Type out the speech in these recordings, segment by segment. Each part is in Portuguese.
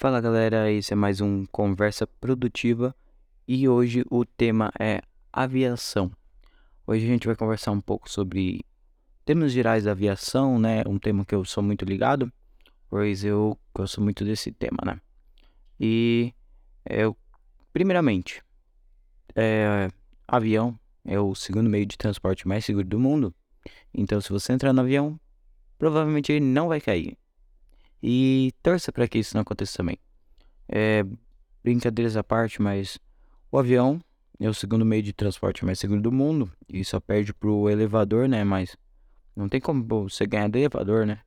Fala galera, esse é mais um Conversa Produtiva e hoje o tema é aviação. Hoje a gente vai conversar um pouco sobre temas gerais da aviação, né? Um tema que eu sou muito ligado, pois eu gosto muito desse tema, né? E eu, primeiramente, é, avião é o segundo meio de transporte mais seguro do mundo. Então, se você entrar no avião, provavelmente ele não vai cair. E torça para que isso não aconteça também. É, brincadeiras à parte, mas o avião é o segundo meio de transporte mais seguro do mundo e só perde pro elevador, né? Mas não tem como você ganhar do elevador, né?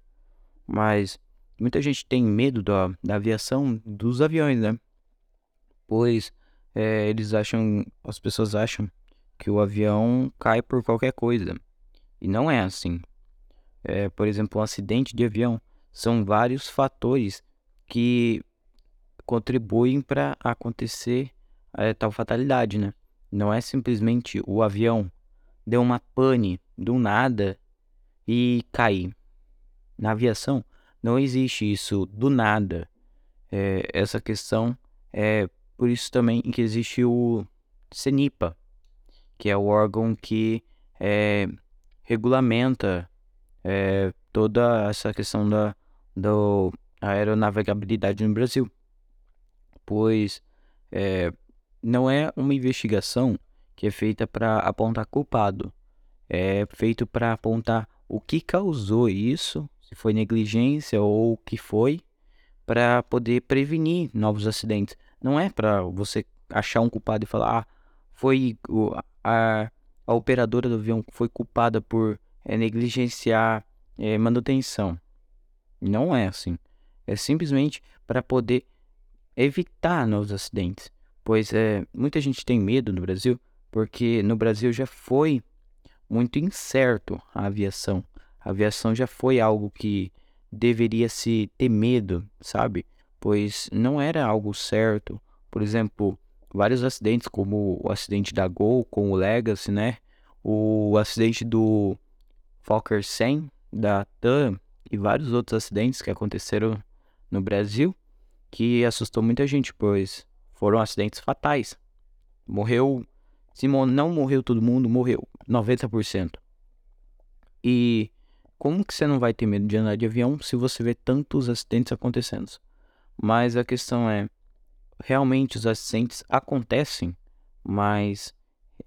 Mas muita gente tem medo da, da aviação dos aviões, né? Pois é, eles acham, as pessoas acham que o avião cai por qualquer coisa. E não é assim. É, por exemplo, um acidente de avião são vários fatores que contribuem para acontecer é, tal fatalidade, né? Não é simplesmente o avião deu uma pane do nada e cair. Na aviação não existe isso do nada. É, essa questão é por isso também que existe o CENIPA, que é o órgão que é, regulamenta é, toda essa questão da, da aeronavegabilidade no Brasil, pois é, não é uma investigação que é feita para apontar culpado, é feito para apontar o que causou isso, se foi negligência ou o que foi, para poder prevenir novos acidentes. Não é para você achar um culpado e falar, ah, foi a, a operadora do avião foi culpada por é, negligenciar é, manutenção. Não é assim. É simplesmente para poder evitar novos acidentes. Pois é, muita gente tem medo no Brasil, porque no Brasil já foi muito incerto a aviação. A aviação já foi algo que deveria se ter medo, sabe? Pois não era algo certo. Por exemplo, vários acidentes, como o acidente da Gol com o Legacy, né? O acidente do Fokker 100 da TAM e vários outros acidentes que aconteceram no Brasil que assustou muita gente, pois foram acidentes fatais. Morreu, se não morreu todo mundo, morreu 90%. E como que você não vai ter medo de andar de avião se você vê tantos acidentes acontecendo? Mas a questão é, realmente os acidentes acontecem, mas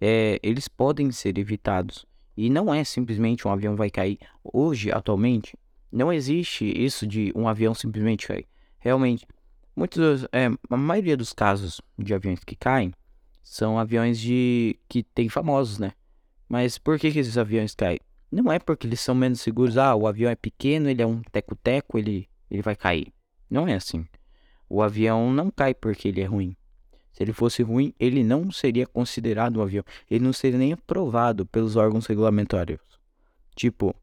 é, eles podem ser evitados. E não é simplesmente um avião vai cair. Hoje, atualmente, não existe isso de um avião simplesmente cair. Realmente, muitos, é, a maioria dos casos de aviões que caem são aviões de que tem famosos, né? Mas por que, que esses aviões caem? Não é porque eles são menos seguros. Ah, o avião é pequeno, ele é um teco-teco, ele, ele vai cair. Não é assim. O avião não cai porque ele é ruim. Se ele fosse ruim, ele não seria considerado um avião. Ele não seria nem aprovado pelos órgãos regulamentários. Tipo,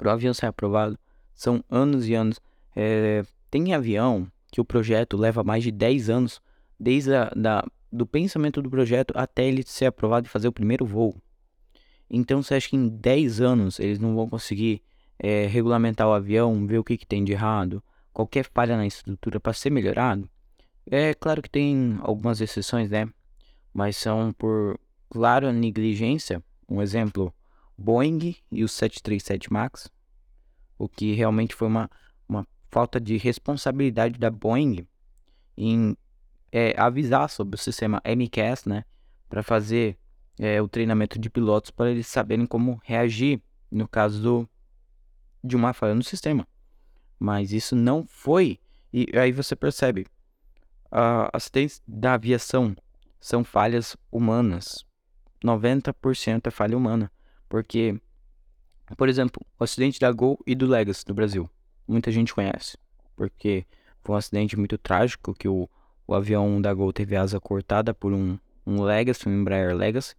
para o avião ser aprovado, são anos e anos. É, tem avião que o projeto leva mais de 10 anos, desde a, da, do pensamento do projeto até ele ser aprovado e fazer o primeiro voo. Então você acha que em 10 anos eles não vão conseguir é, regulamentar o avião, ver o que, que tem de errado, qualquer falha na estrutura para ser melhorado? É claro que tem algumas exceções, né? Mas são por clara negligência. Um exemplo, Boeing e o 737 MAX, o que realmente foi uma, uma falta de responsabilidade da Boeing em é, avisar sobre o sistema MCAS, né, para fazer é, o treinamento de pilotos para eles saberem como reagir no caso do, de uma falha no sistema. Mas isso não foi, e aí você percebe, uh, acidentes da aviação são falhas humanas. 90% é falha humana. Porque, por exemplo, o acidente da Gol e do Legacy do Brasil. Muita gente conhece. Porque foi um acidente muito trágico que o, o avião da Gol teve asa cortada por um, um Legacy, um Embraer Legacy.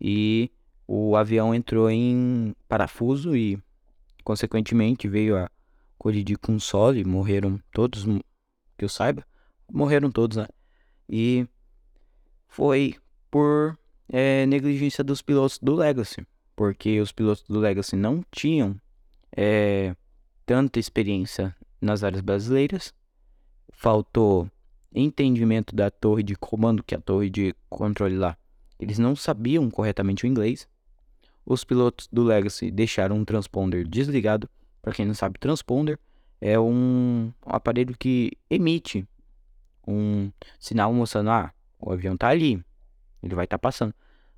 E o avião entrou em parafuso e, consequentemente, veio a colidir com o solo e morreram todos, que eu saiba. Morreram todos, né? E foi por é, negligência dos pilotos do Legacy porque os pilotos do Legacy não tinham é, tanta experiência nas áreas brasileiras faltou entendimento da torre de comando, que é a torre de controle lá. Eles não sabiam corretamente o inglês. Os pilotos do Legacy deixaram um transponder desligado. Para quem não sabe, transponder é um, aparelho que emite um sinal mostrando, ah, o avião tá ali, ele vai estar tá passando.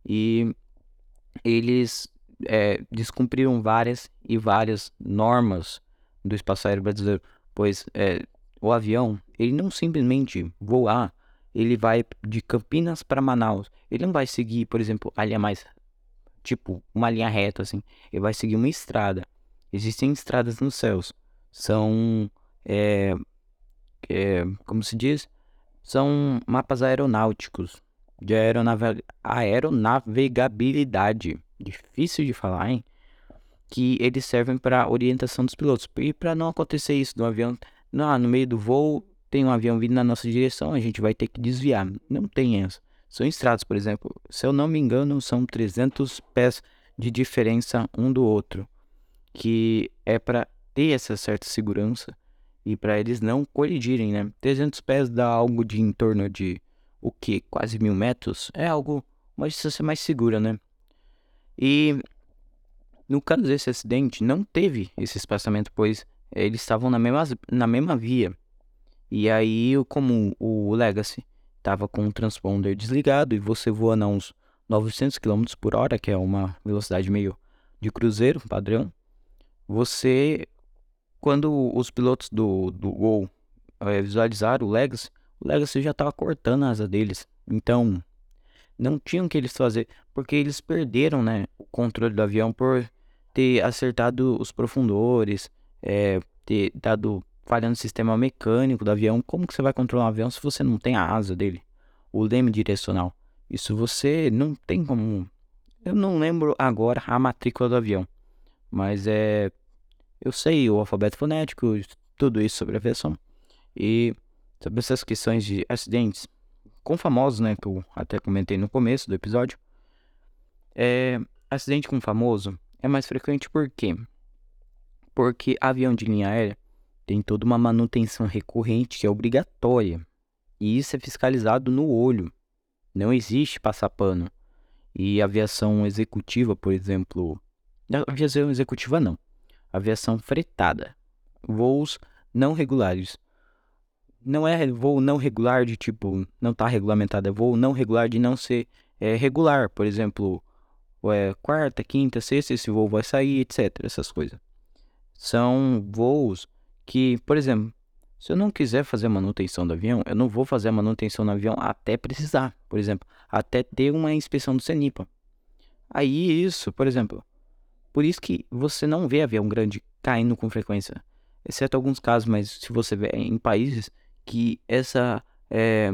E eles é, descumpriram várias e várias normas do espaço aéreo brasileiro, pois é, o avião, ele não simplesmente voar, ele vai de Campinas para Manaus. Ele não vai seguir, por exemplo, a linha mais tipo uma linha reta assim. Ele vai seguir uma estrada. Existem estradas nos céus. São é, é, como se diz? São mapas aeronáuticos de aeronave... aeronavegabilidade. Difícil de falar, hein? Que eles servem para orientação dos pilotos. E para não acontecer isso no avião, no, no meio do voo, tem um avião vindo na nossa direção, a gente vai ter que desviar. Não tem essa. São estradas, por exemplo. Se eu não me engano, são 300 pés de diferença um do outro. Que é para ter essa certa segurança e para eles não colidirem, né? 300 pés dá algo de em torno de o que? Quase mil metros? É algo, uma distância mais segura, né? E no caso desse acidente, não teve esse espaçamento, pois eles estavam na mesma, na mesma via. E aí, como o Legacy estava com o transponder desligado e você voando a uns 900 km por hora, que é uma velocidade meio de cruzeiro padrão, você, quando os pilotos do, do Gol é, visualizaram o Legacy, o Legacy já estava cortando a asa deles. Então, não tinham que eles fazer, porque eles perderam, né, o controle do avião por ter acertado os profundores, é, ter dado falha no sistema mecânico do avião. Como que você vai controlar um avião se você não tem a asa dele? O leme direcional. Isso você não tem como. Eu não lembro agora a matrícula do avião, mas é. Eu sei o alfabeto fonético, tudo isso sobre aviação. E sobre essas questões de acidentes com famosos, né, que eu até comentei no começo do episódio, é, acidente com famoso é mais frequente por quê? Porque avião de linha aérea tem toda uma manutenção recorrente que é obrigatória. E isso é fiscalizado no olho. Não existe passar pano. E aviação executiva, por exemplo. Aviação executiva não. Aviação fretada. Voos não regulares não é voo não regular de tipo, não está regulamentado, é voo não regular de não ser é, regular. Por exemplo, é, quarta, quinta, sexta, esse voo vai sair, etc. Essas coisas. São voos que, por exemplo, se eu não quiser fazer manutenção do avião, eu não vou fazer a manutenção do avião até precisar. Por exemplo, até ter uma inspeção do CENIPA. Aí isso, por exemplo, por isso que você não vê avião grande caindo com frequência. Exceto alguns casos, mas se você vê em países que essa é,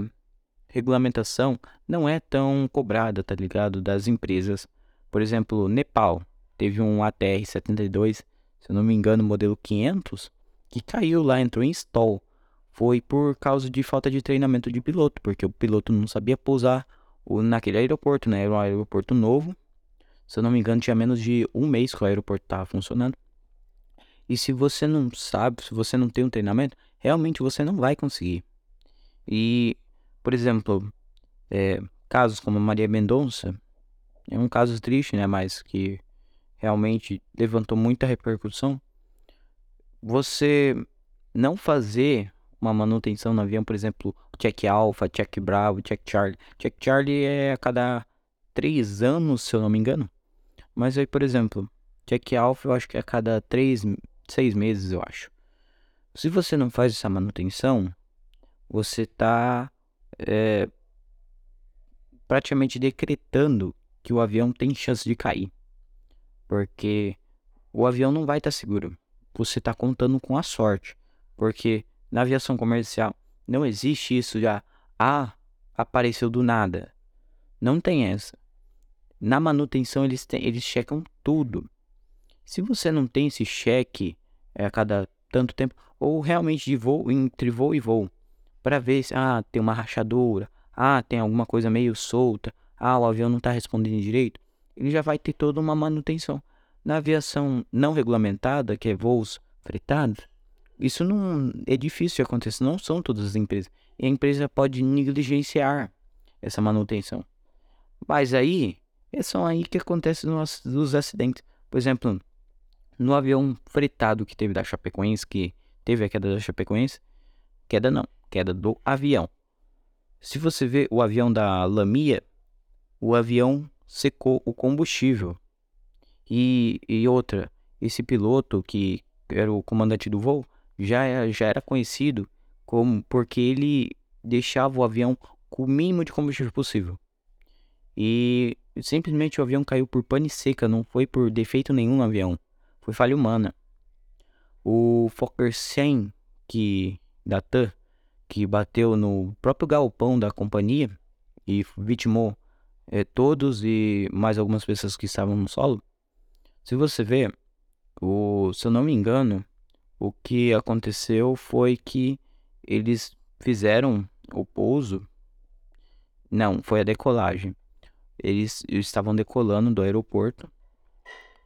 regulamentação não é tão cobrada, tá ligado? Das empresas. Por exemplo, Nepal teve um ATR-72, se eu não me engano, modelo 500, que caiu lá, entrou em stall. Foi por causa de falta de treinamento de piloto, porque o piloto não sabia pousar naquele aeroporto, né? Era um aeroporto novo. Se eu não me engano, tinha menos de um mês que o aeroporto estava funcionando. E se você não sabe, se você não tem um treinamento, realmente você não vai conseguir. E, por exemplo, é, casos como Maria Mendonça, é um caso triste, né? Mas que realmente levantou muita repercussão. Você não fazer uma manutenção no avião, por exemplo, check alpha, check bravo, check charlie. Check charlie é a cada três anos, se eu não me engano. Mas aí, por exemplo, check alpha eu acho que é a cada três, seis meses, eu acho. Se você não faz essa manutenção, você está é, praticamente decretando que o avião tem chance de cair. Porque o avião não vai estar tá seguro. Você está contando com a sorte. Porque na aviação comercial não existe isso já. Ah, apareceu do nada. Não tem essa. Na manutenção eles, têm, eles checam tudo. Se você não tem esse cheque é, a cada tanto tempo, ou realmente de voo, entre voo e voo, para ver se ah, tem uma rachadura, ah, tem alguma coisa meio solta, ah, o avião não está respondendo direito, ele já vai ter toda uma manutenção. Na aviação não regulamentada, que é voos fretados, isso não é difícil de acontecer, não são todas as empresas. E a empresa pode negligenciar essa manutenção. Mas aí, é só aí que acontece nos, nos acidentes. Por exemplo, no avião fretado que teve da Chapecoense, que teve a queda da Chapecoense, queda não, queda do avião. Se você vê o avião da Lamia, o avião secou o combustível. E, e outra, esse piloto que era o comandante do voo, já, é, já era conhecido como porque ele deixava o avião com o mínimo de combustível possível. E simplesmente o avião caiu por pane seca, não foi por defeito nenhum no avião, foi falha humana. O Fokker 100 que da TAM, que bateu no próprio galpão da companhia e vitimou é, todos e mais algumas pessoas que estavam no solo. Se você ver, o, se eu não me engano, o que aconteceu foi que eles fizeram o pouso. Não, foi a decolagem. Eles, eles estavam decolando do aeroporto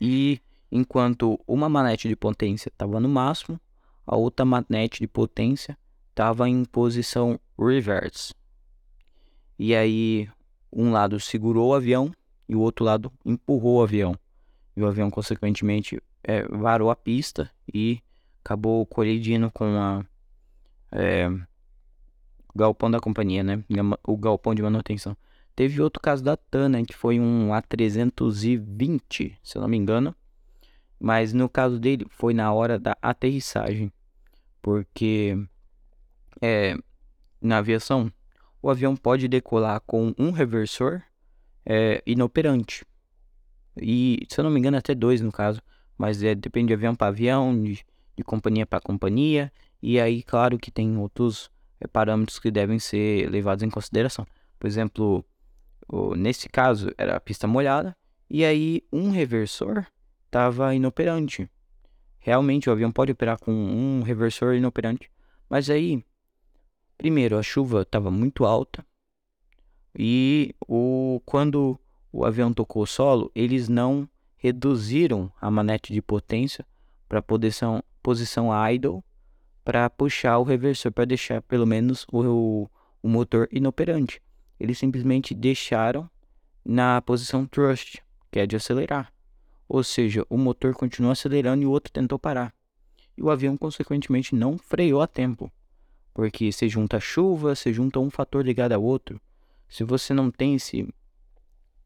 e enquanto uma manete de potência estava no máximo, a outra manete de potência estava em posição reverse. E aí um lado segurou o avião e o outro lado empurrou o avião. E o avião consequentemente é, varou a pista e acabou colidindo com a é, o galpão da companhia, né? O galpão de manutenção. Teve outro caso da TAN, né? Que foi um A320, se eu não me engano. Mas no caso dele foi na hora da aterrissagem. Porque é, na aviação o avião pode decolar com um reversor é, inoperante. E se eu não me engano até dois no caso. Mas é, depende de avião para avião, de de companhia para companhia, e aí, claro que tem outros é, parâmetros que devem ser levados em consideração. Por exemplo, o, nesse caso era a pista molhada, e aí um reversor estava inoperante. Realmente o avião pode operar com um reversor inoperante, mas aí, primeiro, a chuva estava muito alta, e o, quando o avião tocou o solo, eles não reduziram a manete de potência para posição, posição idle para puxar o reversor para deixar pelo menos o, o motor inoperante. Eles simplesmente deixaram na posição thrust, que é de acelerar. Ou seja, o motor continuou acelerando e o outro tentou parar. E o avião, consequentemente, não freou a tempo. Porque se junta chuva, se junta um fator ligado ao outro. Se você não tem esse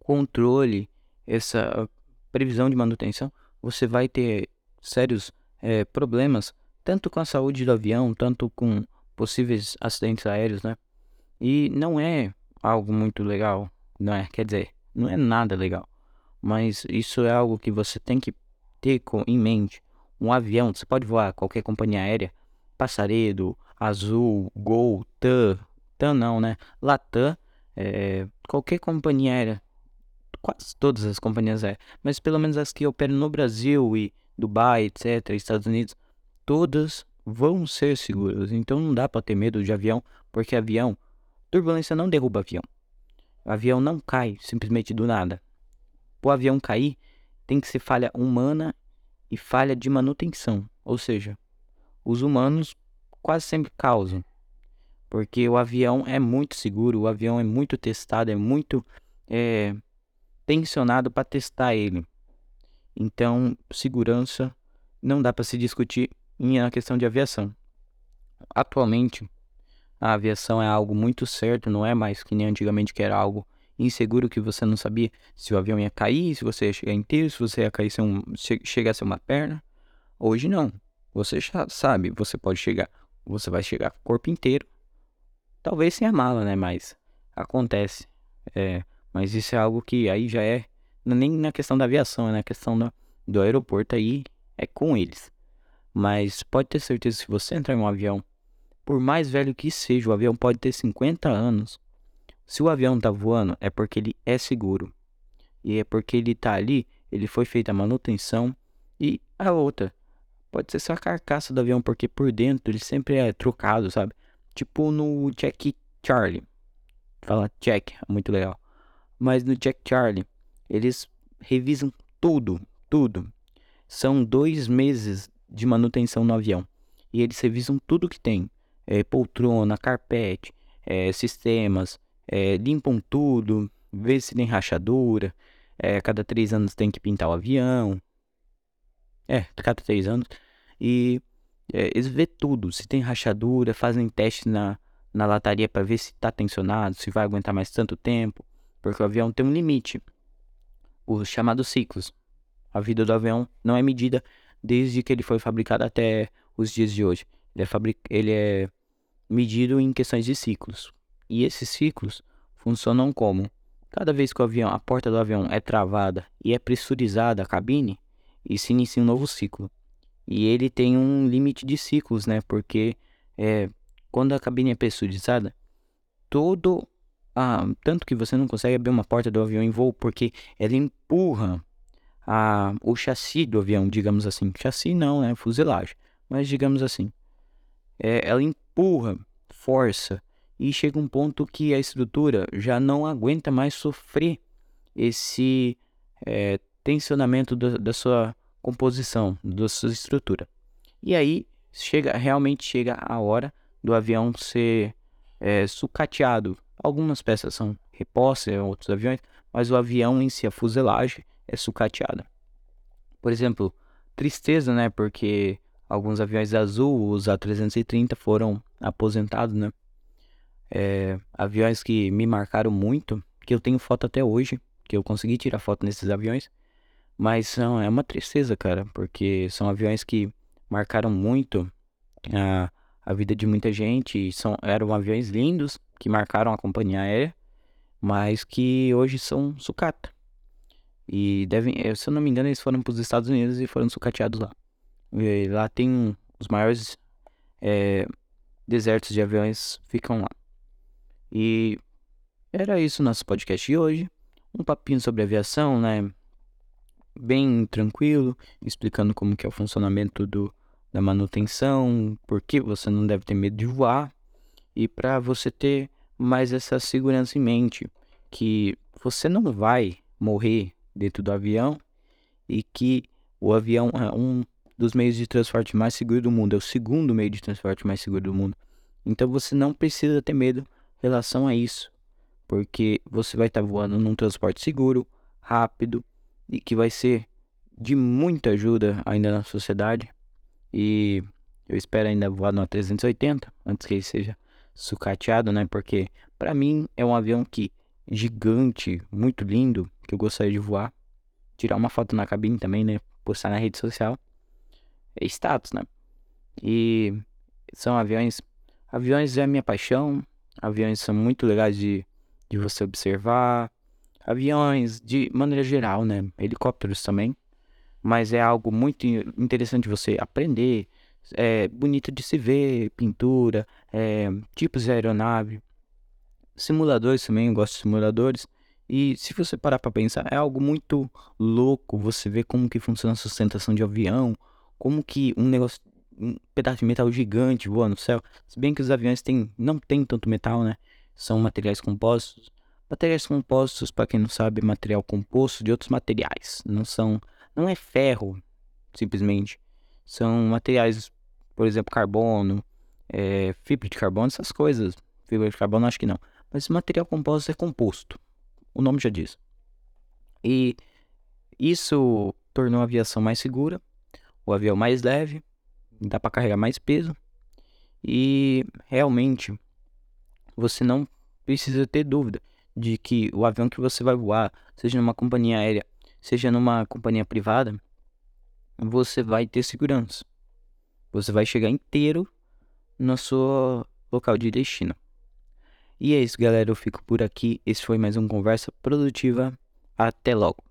controle, essa previsão de manutenção, você vai ter sérios é, problemas, tanto com a saúde do avião, tanto com possíveis acidentes aéreos, né? E não é algo muito legal, não é? Quer dizer, não é nada legal. Mas isso é algo que você tem que ter em mente. Um avião, você pode voar qualquer companhia aérea, Passaredo, Azul, Gol, TAM, TAM não, né? Latam, é, qualquer companhia aérea, quase todas as companhias aéreas, mas pelo menos as que operam no Brasil e Dubai, etc., Estados Unidos, todas vão ser seguras. Então não dá para ter medo de avião, porque avião, turbulência não derruba avião. Avião não cai simplesmente do nada. O avião cair, tem que ser falha humana e falha de manutenção. Ou seja, os humanos quase sempre causam. Porque o avião é muito seguro, o avião é muito testado, é muito é, tensionado para testar ele. Então, segurança não dá para se discutir em a questão de aviação. Atualmente, a aviação é algo muito certo, não é mais que nem antigamente que era algo inseguro que você não sabia se o avião ia cair, se você ia chegar inteiro, se você ia cair sem um, che chegar sem uma perna. Hoje não. Você já sabe, você pode chegar, você vai chegar com o corpo inteiro. Talvez sem a mala, né? Mas acontece. É, mas isso é algo que aí já é é nem na questão da aviação, é na questão do, aeroporto aí, é com eles. Mas pode ter certeza, se você entrar em um avião, por mais velho que seja, o avião pode ter 50 anos. Se o avião tá voando, é porque ele é seguro. E é porque ele tá ali, ele foi feita a manutenção. E a outra, pode ser só a carcaça do avião, porque por dentro ele sempre é trocado, sabe? Tipo no Jack Charlie. Fala Jack, é muito legal. Mas no Jack Charlie, eles revisam tudo, tudo. São dois meses de manutenção no avião. e eles revisam tudo que tem. É, poltrona, carpete, é, sistemas, é, limpam tudo, vê se tem rachadura. É, cada três anos tem que pintar o avião. É, cada três anos. E é, eles vê tudo, se tem rachadura, fazem teste na, na lataria para ver se está tensionado, se vai aguentar mais tanto tempo, porque o avião tem um limite, os chamados ciclos. A vida do avião não é medida desde que ele foi fabricado até os dias de hoje. Ele é, ele é medido em questões de ciclos. E esses ciclos funcionam como? Cada vez que o avião, a porta do avião é travada e é pressurizada a cabine, e se inicia um novo ciclo. E ele tem um limite de ciclos, né? Porque é, quando a cabine é pressurizada, todo. Ah, tanto que você não consegue abrir uma porta do avião em voo, porque ela empurra a, o chassi do avião, digamos assim. Chassi não, né? Fuselagem. Mas digamos assim. É, ela empurra, força, e chega um ponto que a estrutura já não aguenta mais sofrer esse é, tensionamento do, da sua composição da sua estrutura. E aí chega realmente chega a hora do avião ser é, sucateado. Algumas peças são repostas em outros aviões, mas o avião em si, a fuselagem, é sucateada. Por exemplo, tristeza, né? Porque alguns aviões azul, os A330, foram aposentados, né? É, aviões que me marcaram muito, que eu tenho foto até hoje, que eu consegui tirar foto nesses aviões, mas é uma tristeza, cara, porque são aviões que marcaram muito a, a vida de muita gente. São, eram aviões lindos que marcaram a companhia aérea, mas que hoje são sucata. E devem, eh, se eu não me engano, eles foram para os Estados Unidos e foram sucateados lá. E lá tem os maiores é, desertos de aviões ficam lá. E era isso nosso podcast de hoje. Um papinho sobre aviação, né? bem tranquilo, explicando como que é o funcionamento do, da manutenção, por que você não deve ter medo de voar e para você ter mais essa segurança em mente que você não vai morrer dentro do avião e que o avião é um dos meios de transporte mais seguro do mundo, é o segundo meio de transporte mais seguro do mundo. Então você não precisa ter medo relação a isso, porque você vai estar voando num transporte seguro, rápido e que vai ser de muita ajuda ainda na sociedade. E eu espero ainda voar no A380 antes que ele seja sucateado, né? Porque para mim é um avião que gigante, muito lindo, que eu gostaria de voar. Tirar uma foto na cabine também, né? Postar na rede social. É status, né? E são aviões. Aviões é a minha paixão. Aviões são muito legais de, de você observar aviões de maneira geral, né? Helicópteros também. Mas é algo muito interessante você aprender. É bonito de se ver, pintura, é, tipos de aeronave. Simuladores também, eu gosto de simuladores. E se você parar para pensar, é algo muito louco você ver como que funciona a sustentação de avião, como que um negócio, um pedaço de metal gigante voa no céu. Se bem que os aviões têm, não tem tanto metal, né? São materiais compostos. Materiais compostos, para quem não sabe, é material composto de outros materiais. Não são, não é ferro, simplesmente. São materiais, por exemplo, carbono, é, fibra de carbono, essas coisas. Fibra de carbono acho que não. Mas material composto é composto. O nome já diz. E isso tornou a aviação mais segura, o avião mais leve, dá para carregar mais peso. E realmente você não precisa ter dúvida de que o avião que você vai voar, seja numa companhia aérea, seja numa companhia privada, você vai ter segurança. Você vai chegar inteiro no seu local de destino. E é isso, galera. Eu fico por aqui. Esse foi mais um Conversa Produtiva. Até logo.